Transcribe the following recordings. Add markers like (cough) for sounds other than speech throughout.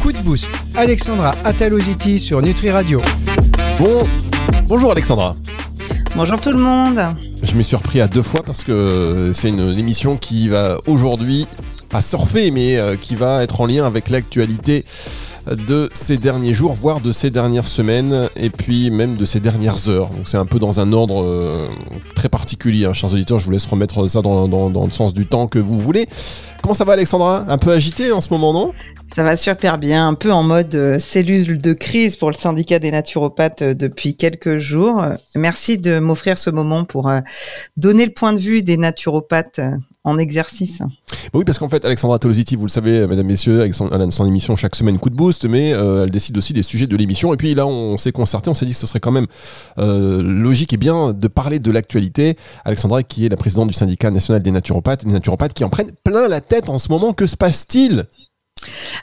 Coup de boost, Alexandra Ataloziti sur Nutri Radio. Bon, bonjour Alexandra. Bonjour tout le monde. Je m'y suis repris à deux fois parce que c'est une émission qui va aujourd'hui, pas surfer, mais euh, qui va être en lien avec l'actualité de ces derniers jours, voire de ces dernières semaines, et puis même de ces dernières heures. Donc c'est un peu dans un ordre euh, très particulier, hein, chers auditeurs, je vous laisse remettre ça dans, le sens du temps que vous voulez. Comment ça va Alexandra? Un peu agité en ce moment, non? Ça va super bien, un peu en mode euh, cellule de crise pour le syndicat des naturopathes euh, depuis quelques jours. Merci de m'offrir ce moment pour donner le point de vue des naturopathes en exercice. Oui, parce qu'en fait, Alexandra Tolositi, vous le savez, mesdames, messieurs, elle a son émission chaque semaine coup de boost, mais elle décide aussi des sujets de l'émission. Et puis là, on s'est concerté, on s'est dit que ce serait quand même logique et bien de parler de l'actualité. Alexandra, qui est la présidente du syndicat national des naturopathes, des naturopathes qui en prennent plein la tête en ce moment. Que se passe-t-il?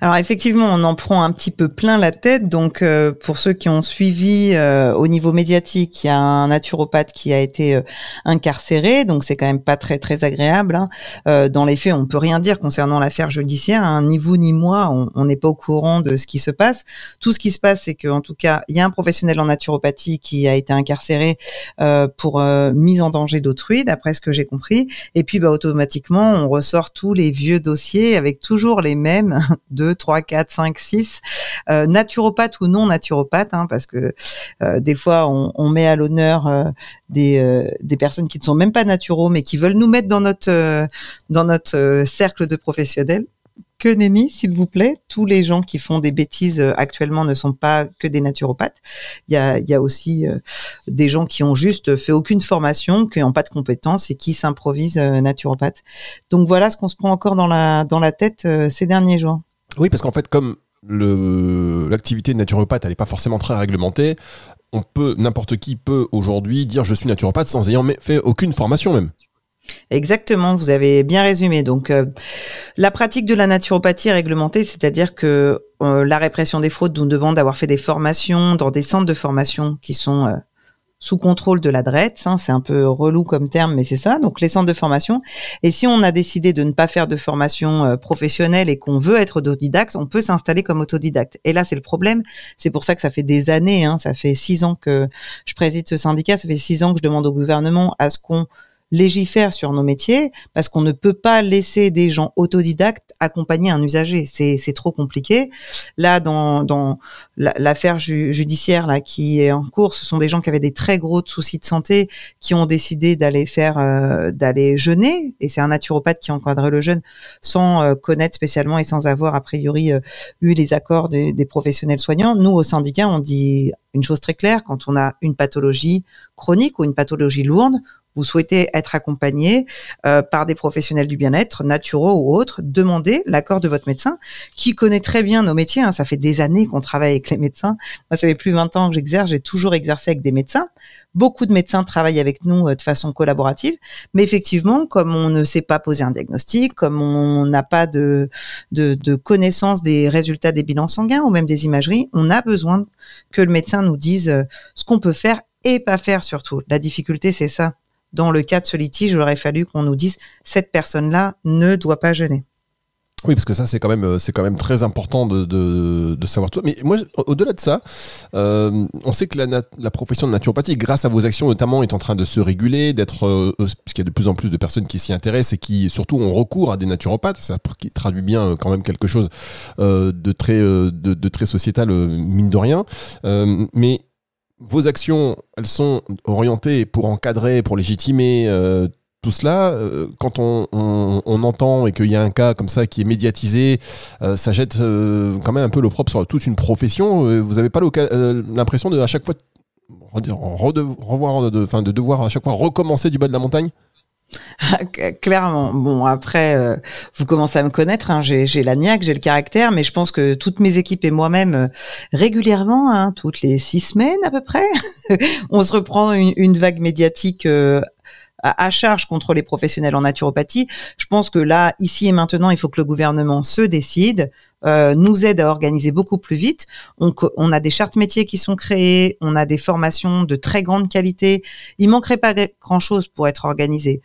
Alors effectivement, on en prend un petit peu plein la tête. Donc euh, pour ceux qui ont suivi euh, au niveau médiatique, il y a un naturopathe qui a été euh, incarcéré, donc c'est quand même pas très très agréable. Hein. dans les faits, on peut rien dire concernant l'affaire judiciaire. Hein. Ni vous ni moi, on n'est pas au courant de ce qui se passe. Tout ce qui se passe, c'est qu'en tout cas, il y a un professionnel en naturopathie qui a été incarcéré pour mise en danger d'autrui, d'après ce que j'ai compris. Et puis bah, automatiquement, on ressort tous les vieux dossiers avec toujours les mêmes 2, 3, 4, 5, 6, euh, naturopathe ou non naturopathe, hein, parce que euh, des fois on, met à l'honneur euh, des, des personnes qui ne sont même pas naturaux, mais qui veulent nous mettre dans notre, dans notre cercle de professionnels que nenni, s'il vous plaît. Tous les gens qui font des bêtises actuellement ne sont pas que des naturopathes. Il y a, aussi des gens qui ont juste fait aucune formation, qui n'ont pas de compétences et qui s'improvisent naturopathes. Donc voilà ce qu'on se prend encore dans la, tête ces derniers jours. Oui, parce qu'en fait, comme l'activité de naturopathe, n'est pas forcément très réglementée, on peut, n'importe qui peut aujourd'hui dire je suis naturopathe sans ayant fait aucune formation même. Exactement, vous avez bien résumé. Donc, euh, la pratique de la naturopathie est réglementée, c'est-à-dire que euh, la répression des fraudes nous demande d'avoir fait des formations dans des centres de formation qui sont euh, sous contrôle de la hein, c'est un peu relou comme terme, mais c'est ça. Donc les centres de formation. Et si on a décidé de ne pas faire de formation euh, professionnelle et qu'on veut être autodidacte, on peut s'installer comme autodidacte. Et là, c'est le problème. C'est pour ça que ça fait des années, hein, ça fait six ans que je préside ce syndicat, ça fait six ans que je demande au gouvernement à ce qu'on légifère sur nos métiers parce qu'on ne peut pas laisser des gens autodidactes accompagner un usager. C'est trop compliqué. Là, dans, dans l'affaire judiciaire là qui est en cours, ce sont des gens qui avaient des très gros soucis de santé qui ont décidé d'aller faire euh, d'aller jeûner et c'est un naturopathe qui encadrait le jeûne sans euh, connaître spécialement et sans avoir a priori euh, eu les accords des, des professionnels soignants. Nous au syndicat, on dit une chose très claire quand on a une pathologie chronique ou une pathologie lourde, vous souhaitez être accompagné euh, par des professionnels du bien-être, naturaux ou autres, demandez l'accord de votre médecin, qui connaît très bien nos métiers. Hein. Ça fait des années qu'on travaille avec les médecins. Moi, ça fait plus de 20 ans que j'exerce. J'ai toujours exercé avec des médecins. Beaucoup de médecins travaillent avec nous euh, de façon collaborative, mais effectivement, comme on ne sait pas poser un diagnostic, comme on n'a pas de, de, de connaissance des résultats des bilans sanguins ou même des imageries, on a besoin que le médecin nous dise euh, ce qu'on peut faire et pas faire surtout. La difficulté, c'est ça dans le cas de ce litige, il aurait fallu qu'on nous dise cette personne-là ne doit pas jeûner. Oui, parce que ça, c'est quand même, euh, quand même très important de, de, savoir tout. Mais moi, au-delà de ça, euh, on sait que la, profession de naturopathie, grâce à vos actions notamment, est en train de se réguler, d'être, euh, parce qu'il y a de plus en plus de personnes qui s'y intéressent et qui surtout ont recours à des naturopathes. Ça qui traduit bien quand même quelque chose de très, de, très sociétal, mine de rien. mais vos actions, elles sont orientées pour encadrer, pour légitimer euh, tout cela. Euh, quand on, entend et qu'il y a un cas comme ça qui est médiatisé, euh, ça jette quand même un peu l'opprobre sur toute une profession. vous n'avez pas l'impression de à chaque fois revoir, de, de devoir à chaque fois recommencer du bas de la montagne (laughs) Clairement. Bon, après, euh, vous commencez à me connaître. Hein, j'ai la niaque, j'ai le caractère, mais je pense que toutes mes équipes et moi-même, euh, régulièrement, hein, toutes les six semaines à peu près, (laughs) on se reprend une, vague médiatique euh, à, charge contre les professionnels en naturopathie. Je pense que là, ici et maintenant, il faut que le gouvernement se décide, nous aide à organiser beaucoup plus vite. On, on, a des chartes métiers qui sont créées, on a des formations de très grande qualité. Il manquerait pas grand-chose pour être organisé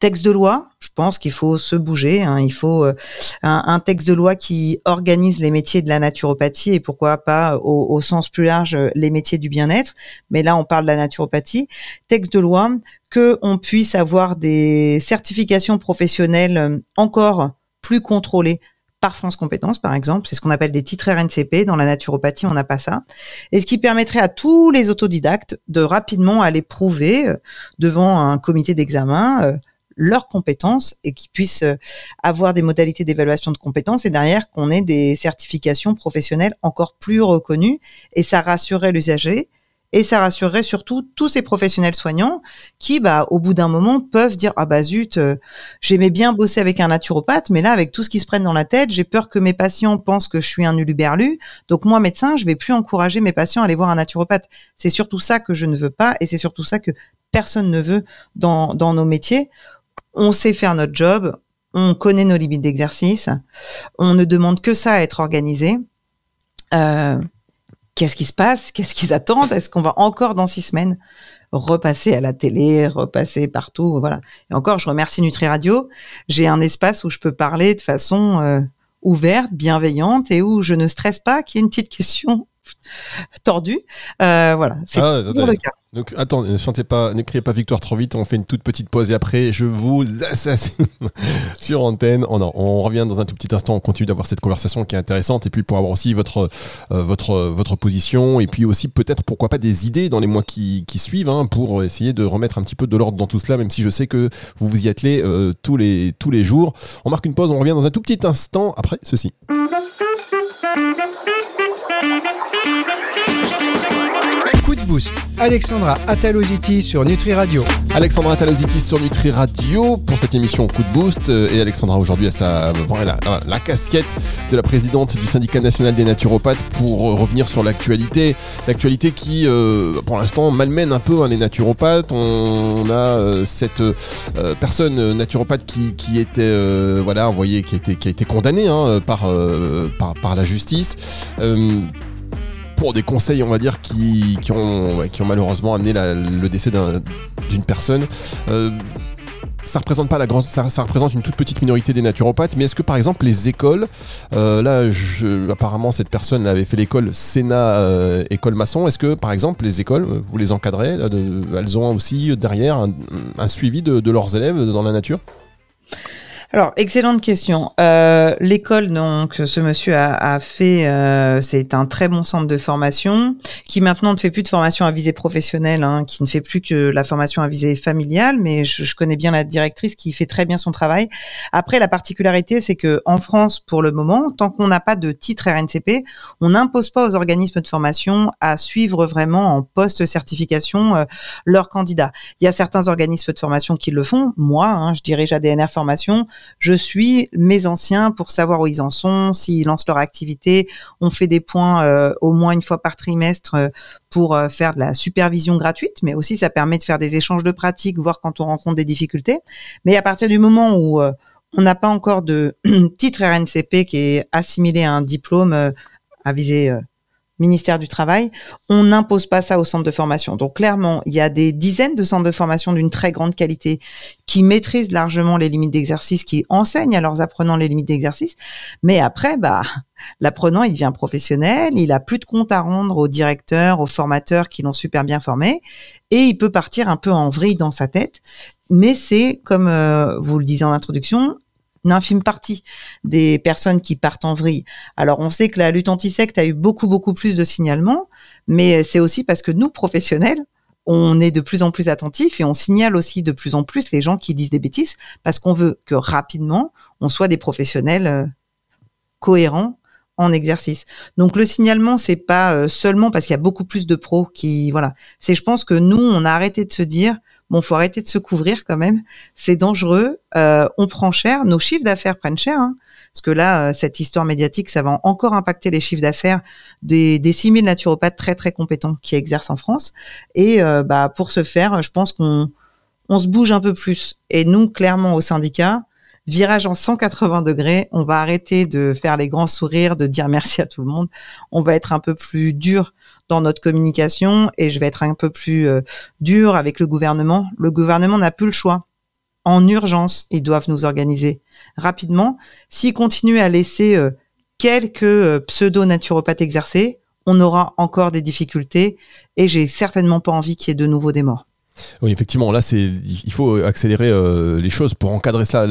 Texte de loi, je pense qu'il faut se bouger. Hein. il faut euh, un, texte de loi qui organise les métiers de la naturopathie et pourquoi pas au, au sens plus large les métiers du bien-être. Mais là, on parle de la naturopathie. Texte de loi que on puisse avoir des certifications professionnelles encore plus contrôlées par France Compétences, par exemple. C'est ce qu'on appelle des titres RNCP. Dans la naturopathie, on n'a pas ça. Et ce qui permettrait à tous les autodidactes de rapidement aller prouver euh, devant un comité d'examen euh, leurs compétences et qu'ils puissent euh, avoir des modalités d'évaluation de compétences et derrière qu'on ait des certifications professionnelles encore plus reconnues et ça rassurerait l'usager et ça rassurerait surtout tous ces professionnels soignants qui, bah, au bout d'un moment, peuvent dire ah bah zut, euh, j'aimais bien bosser avec un naturopathe, mais là, avec tout ce qui se prenne dans la tête, j'ai peur que mes patients pensent que je suis un uluberlu. Donc moi, médecin, je vais plus encourager mes patients à aller voir un naturopathe. C'est surtout ça que je ne veux pas, et c'est surtout ça que personne ne veut dans, dans nos métiers on sait faire notre job, on connaît nos limites d'exercice, on ne demande que ça à être organisé. Euh, qu'est-ce qui se passe? Qu'est-ce qu'ils attendent? Est-ce qu'on va encore dans six semaines repasser à la télé, repasser partout? Voilà. Et encore, je remercie Nutri Radio. J'ai un espace où je peux parler de façon euh, ouverte, bienveillante et où je ne stresse pas qu'il y ait une petite question tordue. Euh, voilà, c'est ah, le cas. Donc, attends, ne chantez pas, ne criez pas victoire trop vite. On fait une toute petite pause et après, je vous assassine (laughs) sur antenne. Oh on, revient dans un tout petit instant. On continue d'avoir cette conversation qui est intéressante et puis pour avoir aussi votre euh, votre votre position et puis aussi peut-être pourquoi pas des idées dans les mois qui, suivent hein, pour essayer de remettre un petit peu de l'ordre dans tout cela. Même si je sais que vous vous y attelez euh, tous les tous les jours. On marque une pause. On revient dans un tout petit instant après ceci. Alexandra Ataloziti sur Nutri Radio. Alexandra Ataloziti sur Nutri Radio pour cette émission Coup de boost. Euh, et Alexandra aujourd'hui a sa, la, la, casquette de la présidente du syndicat national des naturopathes pour revenir sur l'actualité. L'actualité qui, euh, pour l'instant, malmène un peu hein, les naturopathes. On, a euh, cette personne naturopathe qui, était, voilà, envoyée, qui a été, qui a été condamnée hein, par la justice pour des conseils, on va dire, qui, qui, ont, qui ont malheureusement amené le décès d'une personne. Euh, ça représente pas la ça, représente une toute petite minorité des naturopathes, mais est-ce que par exemple les écoles, euh, là, je, apparemment cette personne avait fait l'école Sénat euh, école maçon, est-ce que par exemple les écoles, vous les encadrez, elles ont aussi derrière un, suivi de leurs élèves dans la nature? Alors, excellente question. Euh, l'école, donc, ce monsieur a, fait, euh, c'est un très bon centre de formation qui maintenant ne fait plus de formation à visée professionnelle, hein, qui ne fait plus que la formation à visée familiale, mais je, connais bien la directrice qui fait très bien son travail. Après, la particularité, c'est que en France, pour le moment, tant qu'on n'a pas de titre RNCP, on n'impose pas aux organismes de formation à suivre vraiment en post-certification euh, leurs candidats. Il y a certains organismes de formation qui le font. Moi, hein, je dirige ADNR Formation je suis mes anciens pour savoir où ils en sont, s'ils lancent leur activité. On fait des points euh, au moins une fois par trimestre euh, pour euh, faire de la supervision gratuite, mais aussi ça permet de faire des échanges de pratiques, voir quand on rencontre des difficultés. Mais à partir du moment où on n'a pas encore de (clears throat) titre RNCP qui est assimilé à un diplôme à viser ministère du Travail, on n'impose pas ça au centre de formation. Donc clairement, il y a des dizaines de centres de formation d'une très grande qualité qui maîtrisent largement les limites d'exercice, qui enseignent à leurs apprenants les limites d'exercice. Mais après, bah, l'apprenant, il devient professionnel, il a plus de compte à rendre aux directeurs, aux formateurs qui l'ont super bien formé, et il peut partir un peu en vrille dans sa tête. Mais c'est, comme euh, vous le disiez en introduction, une infime partie des personnes qui partent en vrille. Alors on sait que la lutte anti-secte a eu beaucoup beaucoup plus de signalements, mais c'est aussi parce que nous professionnels, on est de plus en plus attentifs et on signale aussi de plus en plus les gens qui disent des bêtises parce qu'on veut que rapidement on soit des professionnels euh, cohérents en exercice. Donc le signalement c'est pas euh, seulement parce qu'il y a beaucoup plus de pros qui voilà, c'est je pense que nous on a arrêté de se dire bon, faut arrêter de se couvrir quand même. C'est dangereux. Euh, on prend cher. Nos chiffres d'affaires prennent cher. Hein, parce que là, euh, cette histoire médiatique, ça va encore impacter les chiffres d'affaires des, des 6000 naturopathes très très compétents qui exercent en France. Et euh, bah, pour ce faire, je pense qu'on on se bouge un peu plus. Et nous, clairement, au syndicat, virage en 180 degrés, on va arrêter de faire les grands sourires, de dire merci à tout le monde. On va être un peu plus dur dans notre communication et je vais être un peu plus euh, dur avec le gouvernement. Le gouvernement n'a plus le choix. en urgence. Ils doivent nous organiser rapidement. S'ils continuent à laisser euh, quelques euh, pseudo-naturopathes exercer, on aura encore des difficultés et j'ai certainement pas envie qu'il y ait de nouveau des morts. Oui, effectivement, là, c'est, il faut accélérer euh, les choses pour encadrer ça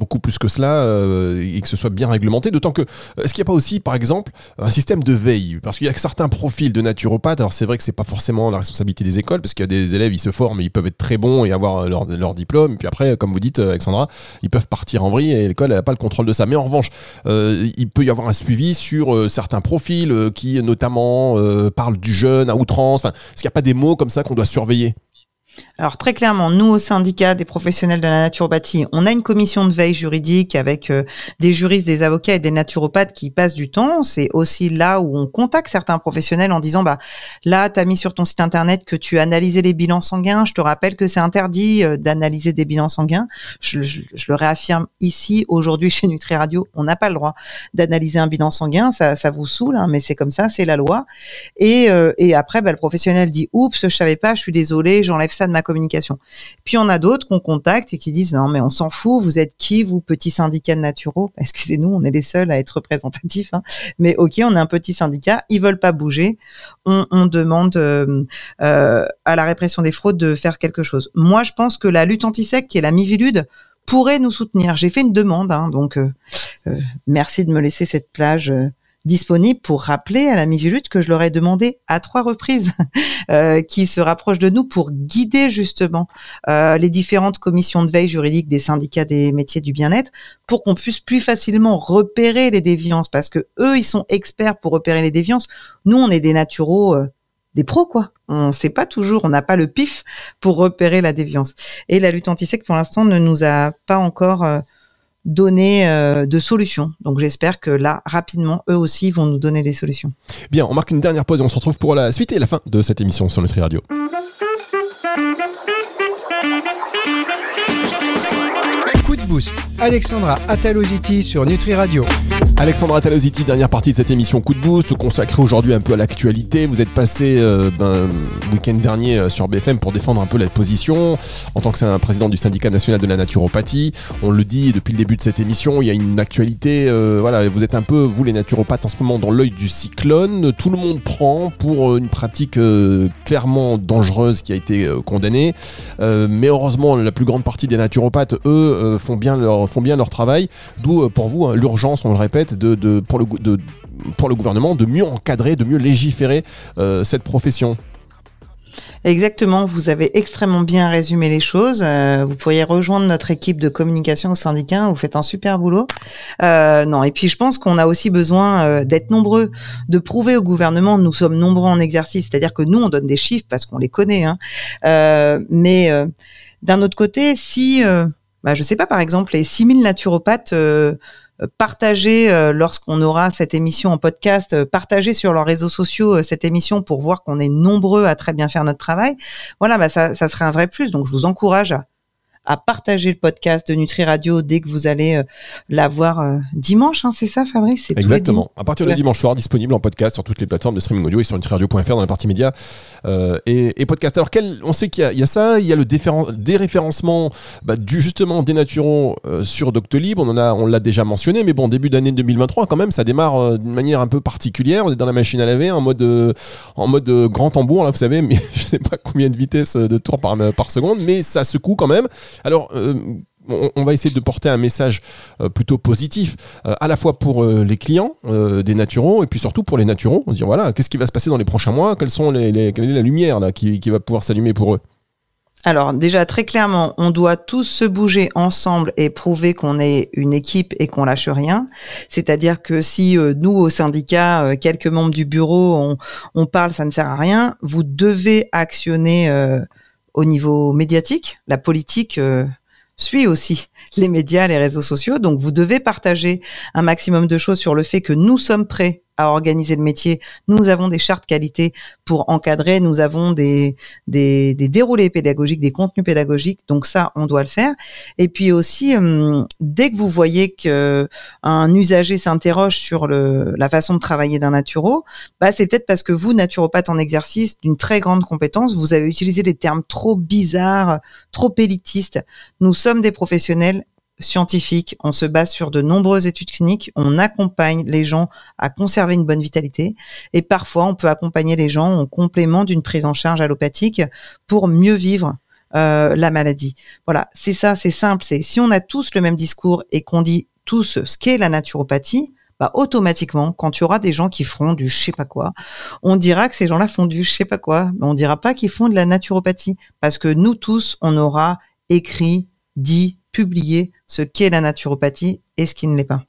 beaucoup plus que cela euh, et que ce soit bien réglementé. D'autant que, est-ce qu'il n'y a pas aussi, par exemple, un système de veille? Parce qu'il y a certains profils de naturopathes. Alors, c'est vrai que c'est pas forcément la responsabilité des écoles, parce qu'il y a des élèves, ils se forment, ils peuvent être très bons et avoir leur, diplôme. Et puis après, comme vous dites, Alexandra, ils peuvent partir en vrille et l'école, n'a pas le contrôle de ça. Mais en revanche, euh, il peut y avoir un suivi sur certains profils qui, notamment, parlent du jeune à outrance. Est-ce qu'il n'y a pas des mots comme ça qu'on doit surveiller? Alors très clairement, nous au syndicat des professionnels de la naturopathie, on a une commission de veille juridique avec euh, des juristes, des avocats et des naturopathes qui passent du temps. C'est aussi là où on contacte certains professionnels en disant bah là tu as mis sur ton site internet que tu analysais les bilans sanguins. Je te rappelle que c'est interdit euh, d'analyser des bilans sanguins. Je, le réaffirme ici aujourd'hui (laughs) chez Nutri Radio, on n'a pas le droit d'analyser un bilan sanguin. Ça, ça vous saoule, hein, mais c'est comme ça, c'est la loi. Et, euh, après, bah, le professionnel dit oups, je savais pas, je suis désolé, j'enlève ça de ma communication. Puis on a d'autres qu'on contacte et qui disent non mais on s'en fout, vous êtes qui vous petit syndicat de naturaux? Excusez-nous, on est les seuls à être représentatifs, hein. mais ok, on est un petit syndicat, ils veulent pas bouger, on, demande euh, euh, à la répression des fraudes de faire quelque chose. Moi je pense que la lutte anti-sec, qui est la Mivilude, pourrait nous soutenir. J'ai fait une demande, hein, donc euh, merci de me laisser cette plage disponible pour rappeler à la Mivilude que je leur ai demandé à trois reprises (laughs) euh, qui se rapprochent de nous pour guider justement euh, les différentes commissions de veille juridique des syndicats des métiers du bien-être pour qu'on puisse plus facilement repérer les déviances parce que eux ils sont experts pour repérer les déviances. Nous on est des naturaux euh, des pros quoi. On sait pas toujours, on n'a pas le pif pour repérer la déviance. Et la lutte anti-sec pour l'instant ne nous a pas encore donner euh, de solutions. Donc j'espère que là, rapidement, eux aussi vont nous donner des solutions. Bien, on marque une dernière pause et on se retrouve pour la suite et la fin de cette émission sur Nutri Radio. Coup de boost, Alexandra Ataloziti sur Nutri Radio. Alexandra Talositi, dernière partie de cette émission Coup de Boost, consacrée aujourd'hui un peu à l'actualité. Vous êtes passé euh, ben, week-end dernier euh, sur BFM pour défendre un peu la position en tant que président du syndicat national de la naturopathie. On le dit depuis le début de cette émission, il y a une actualité. Euh, voilà, vous êtes un peu, vous les naturopathes, en ce moment dans l'œil du cyclone. Tout le monde prend pour une pratique clairement dangereuse qui a été condamnée. mais heureusement, la plus grande partie des naturopathes, eux, font, bien leur, font bien leur travail. D'où pour vous hein, l'urgence, on le répète de, pour, le, pour le gouvernement de mieux encadrer, de mieux légiférer euh, cette profession Exactement, vous avez extrêmement bien résumé les choses. Euh, vous pourriez rejoindre notre équipe de communication au syndicat, vous faites un super boulot. Euh, non, et puis je pense qu'on a aussi besoin d'être nombreux, de prouver au gouvernement, nous sommes nombreux en exercice, c'est-à-dire que nous, on donne des chiffres parce qu'on les connaît. Hein. mais d'un autre côté, si, bah, je sais pas, par exemple, les 6000 naturopathes partager euh, lorsqu'on aura cette émission en podcast, euh, partager sur leurs réseaux sociaux euh, cette émission pour voir qu'on est nombreux à très bien faire notre travail. Voilà, bah ça, ça serait un vrai plus. Donc je vous encourage à, à partager le podcast de Nutri Radio dès que vous allez euh, l'avoir euh, dimanche, hein, c'est ça Fabrice? Exactement. À partir de dimanche soir, disponible en podcast sur toutes les plateformes de streaming audio et sur nutriradio.fr dans la partie médias euh, et, podcast. Alors quel, on sait qu'il y, a ça, il y a le déréférencement bah, du, justement des naturaux sur Doctolib, on en a, on l'a déjà mentionné, mais bon, début d'année 2023 quand même, ça démarre d'une manière un peu particulière. On est dans la machine à laver en mode, en mode grand tambour là, vous savez, (laughs) mais je sais pas combien de vitesse de tour par, par seconde, mais ça secoue quand même. Alors, euh, on, va essayer de porter un message euh, plutôt positif, euh, à la fois pour les clients des naturaux et puis surtout pour les naturaux. On se dit voilà, qu'est-ce qui va se passer dans les prochains mois? Quelles sont les, quelle est la lumière là, qui, va pouvoir s'allumer pour eux? Alors déjà très clairement, on doit tous se bouger ensemble et prouver qu'on est une équipe et qu'on lâche rien. C'est-à-dire que si nous au syndicat, quelques membres du bureau, on, parle, ça ne sert à rien. Vous devez actionner au niveau médiatique, la politique euh, suit aussi les médias, les réseaux sociaux. Donc vous devez partager un maximum de choses sur le fait que nous sommes prêts organiser le métier. Nous avons des chartes qualité pour encadrer. Nous avons des, déroulés pédagogiques, des contenus pédagogiques. Donc ça, on doit le faire. Et puis aussi, hum, dès que vous voyez que un usager s'interroge sur la façon de travailler d'un naturo, bah c'est peut-être parce que vous, naturopathe en exercice d'une très grande compétence, vous avez utilisé des termes trop bizarres, trop élitistes. Nous sommes des professionnels scientifiques, on se base sur de nombreuses études cliniques, on accompagne les gens à conserver une bonne vitalité. Et parfois on peut accompagner les gens en complément d'une prise en charge allopathique pour mieux vivre euh, la maladie. Voilà, c'est ça, c'est simple. C'est si on a tous le même discours et qu'on dit tous ce qu'est la naturopathie, bah, automatiquement, quand tu auras des gens qui feront du je sais pas quoi, on dira que ces gens-là font du je sais pas quoi, mais on dira pas qu'ils font de la naturopathie, parce que nous tous, on aura écrit, dit, publié ce qu'est la naturopathie et ce qui ne l'est pas.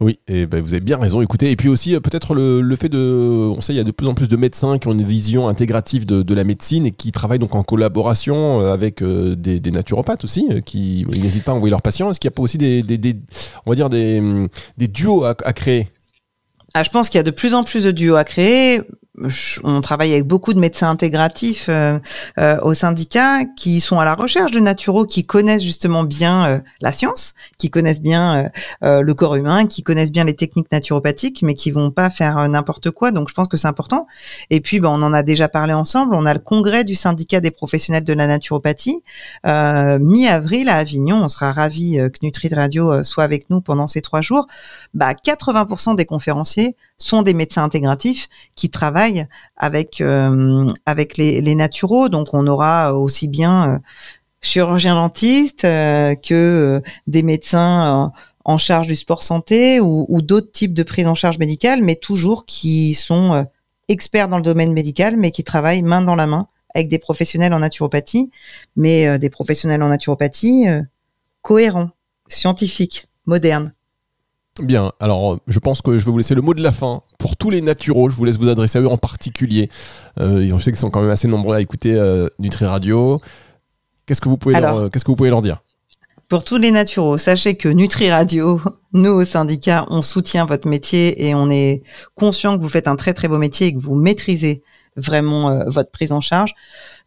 Oui, et ben vous avez bien raison. Écoutez, et puis aussi euh, peut-être le, fait de, on sait, il y a de plus en plus de médecins qui ont une vision intégrative de, la médecine et qui travaillent donc en collaboration euh, avec euh, des, naturopathes aussi, qui n'hésitent pas à envoyer leurs patients. Est-ce qu'il n'y a pas aussi des, on va dire des, duos à, à créer? Ah, je pense qu'il y a de plus en plus de duos à créer on travaille avec beaucoup de médecins intégratifs euh, euh, au syndicat qui sont à la recherche de naturaux qui connaissent justement bien euh, la science, qui connaissent bien le corps humain, qui connaissent bien les techniques naturopathiques, mais qui vont pas faire n'importe quoi. Donc je pense que c'est important. Et puis ben, on en a déjà parlé ensemble. On a le congrès du syndicat des professionnels de la naturopathie mi-avril à Avignon. On sera ravis que Nutri Radio soit avec nous pendant ces trois jours. Bah 80% des conférenciers sont des médecins intégratifs qui travaillent avec euh, avec les, naturaux. Donc on aura aussi bien euh, chirurgiens dentistes euh, que des médecins en charge du sport santé ou, ou d'autres types de prise en charge médicale, mais toujours qui sont experts dans le domaine médical, mais qui travaillent main dans la main avec des professionnels en naturopathie, mais des professionnels en naturopathie cohérents, scientifiques, modernes. Bien, alors je pense que je vais vous laisser le mot de la fin pour tous les naturaux. Je vous laisse vous adresser à eux en particulier. Euh, je sais qu'ils sont quand même assez nombreux à écouter euh, Nutri Radio. Qu'est-ce que vous pouvez leur, euh, qu'est-ce que vous pouvez leur dire? Pour tous les naturaux, sachez que Nutri Radio, (laughs) nous au syndicat, on soutient votre métier et on est conscient que vous faites un très très beau métier et que vous maîtrisez vraiment euh, votre prise en charge.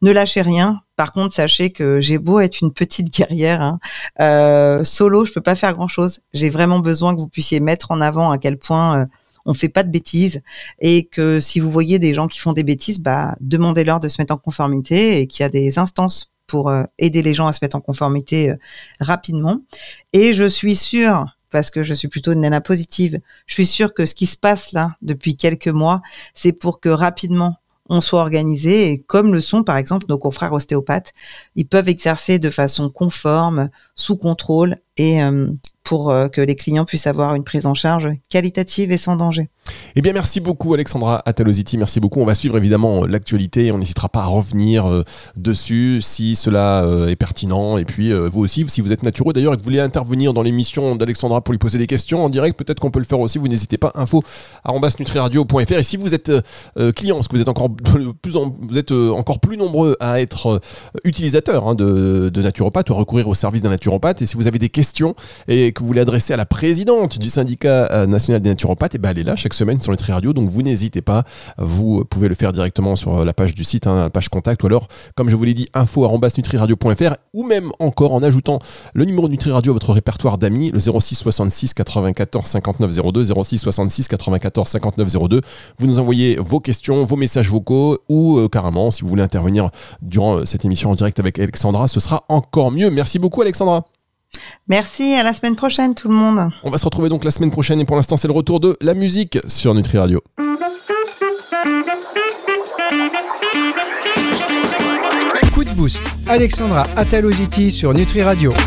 Ne lâchez rien. Par contre, sachez que j'ai beau être une petite guerrière, hein, euh, solo, je peux pas faire grand chose. J'ai vraiment besoin que vous puissiez mettre en avant à quel point euh, on fait pas de bêtises et que si vous voyez des gens qui font des bêtises, bah demandez-leur de se mettre en conformité et qu'il y a des instances pour aider les gens à se mettre en conformité rapidement. Et je suis sûre parce que je suis plutôt une nana positive. Je suis sûre que ce qui se passe là depuis quelques mois, c'est pour que rapidement on soit organisé et comme le sont par exemple nos confrères ostéopathes, ils peuvent exercer de façon conforme, sous contrôle et euh, pour euh, que les clients puissent avoir une prise en charge qualitative et sans danger. Eh bien, merci beaucoup Alexandra Ataloziti, merci beaucoup. On va suivre évidemment l'actualité, on n'hésitera pas à revenir euh, dessus si cela euh, est pertinent. Et puis vous aussi, si vous êtes natureux d'ailleurs et que vous voulez intervenir dans l'émission d'Alexandra pour lui poser des questions en direct, peut-être qu'on peut le faire aussi. Vous n'hésitez pas, info nutriradio.fr. Et si vous êtes client, parce que vous êtes encore plus, vous êtes encore plus nombreux à être utilisateurs hein, de, de ou à recourir au service d'un naturopathe, et si vous avez des questions et que vous voulez adresser à la présidente du syndicat euh, national des naturopathes, et eh ben elle est là chaque semaine sur Nutri Radio, donc vous n'hésitez pas, vous pouvez le faire directement sur euh, la page du site, hein, la page contact, ou alors, comme je vous l'ai dit, info.nutriradio.fr, ou même encore en ajoutant le numéro Nutri Radio à votre répertoire d'amis, le 06 66 94 59 02, 06 66 94 59 02. Vous nous envoyez vos questions, vos messages vocaux, ou euh, carrément, si vous voulez intervenir durant cette émission en direct avec Alexandra, ce sera encore mieux. Merci beaucoup Alexandra. Merci, à la semaine prochaine tout le monde. On va se retrouver donc la semaine prochaine et pour l'instant c'est le retour de la musique sur Nutri Radio. Coup de boost, Alexandra Ataloziti sur Nutri Radio.